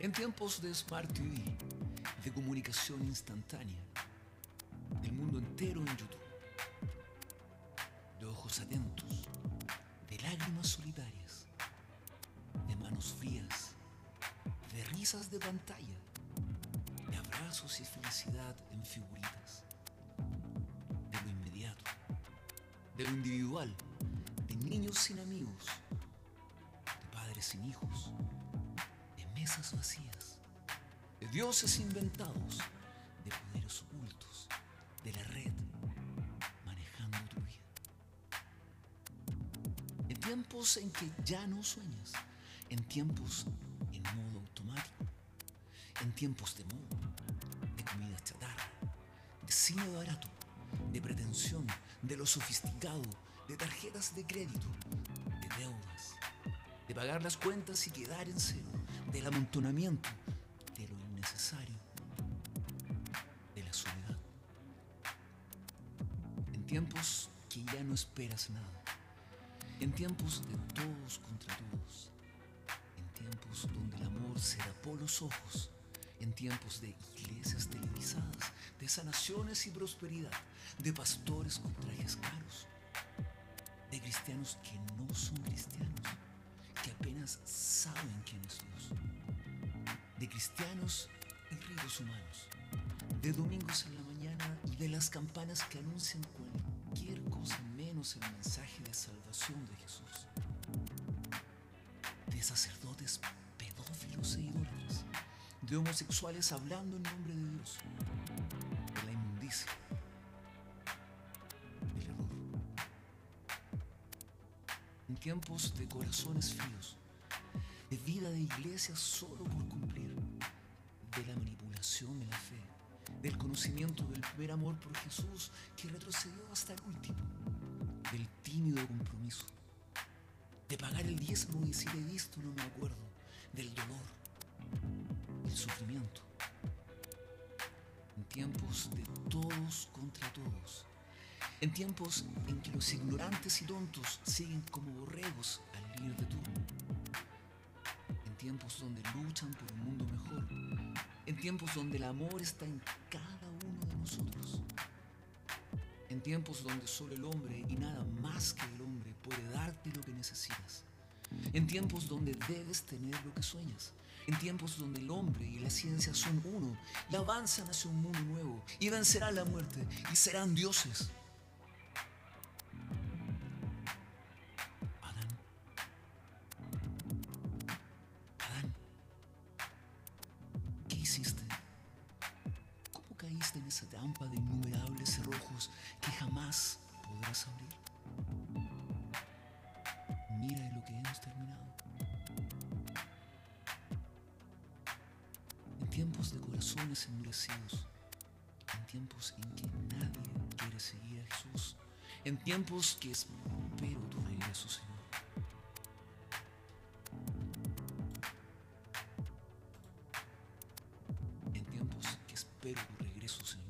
En tiempos de Smart TV, de comunicación instantánea, el mundo entero en YouTube, de ojos atentos, de lágrimas solitarias, de manos frías, de risas de pantalla, de abrazos y felicidad en figuritas, de lo inmediato, de lo individual, de niños sin amigos, de padres sin hijos, mesas vacías, de dioses inventados, de poderes ocultos, de la red, manejando tu vida. En tiempos en que ya no sueñas, en tiempos en modo automático, en tiempos de moda, de comida chatarra, de cine barato, de pretensión, de lo sofisticado, de tarjetas de crédito, de deudas, de pagar las cuentas y quedar en cero, del amontonamiento, de lo innecesario, de la soledad. En tiempos que ya no esperas nada, en tiempos de todos contra todos, en tiempos donde el amor se tapó los ojos, en tiempos de iglesias televisadas, de sanaciones y prosperidad, de pastores con trajes caros, de cristianos que no son cristianos, apenas saben quién es Dios, de cristianos y ritos humanos, de domingos en la mañana y de las campanas que anuncian cualquier cosa menos el mensaje de salvación de Jesús, de sacerdotes pedófilos e idólatras, de homosexuales hablando en nombre de Dios, de la inmundicia, tiempos de corazones fríos, de vida de iglesia solo por cumplir, de la manipulación de la fe, del conocimiento del primer amor por Jesús que retrocedió hasta el último, del tímido compromiso, de pagar el diezmo y si le he visto no me acuerdo, del dolor, del sufrimiento. En tiempos de todos contra todos, en tiempos en que los ignorantes y tontos siguen como borregos al líder de turno. En tiempos donde luchan por un mundo mejor. En tiempos donde el amor está en cada uno de nosotros. En tiempos donde solo el hombre y nada más que el hombre puede darte lo que necesitas. En tiempos donde debes tener lo que sueñas. En tiempos donde el hombre y la ciencia son uno y avanzan hacia un mundo nuevo y vencerán la muerte y serán dioses. Esa trampa de innumerables cerrojos que jamás podrás abrir? Mira lo que hemos terminado. En tiempos de corazones endurecidos, en tiempos en que nadie quiere seguir a Jesús, en tiempos que espero tu regreso, Señor. En tiempos que espero tu regreso, Señor.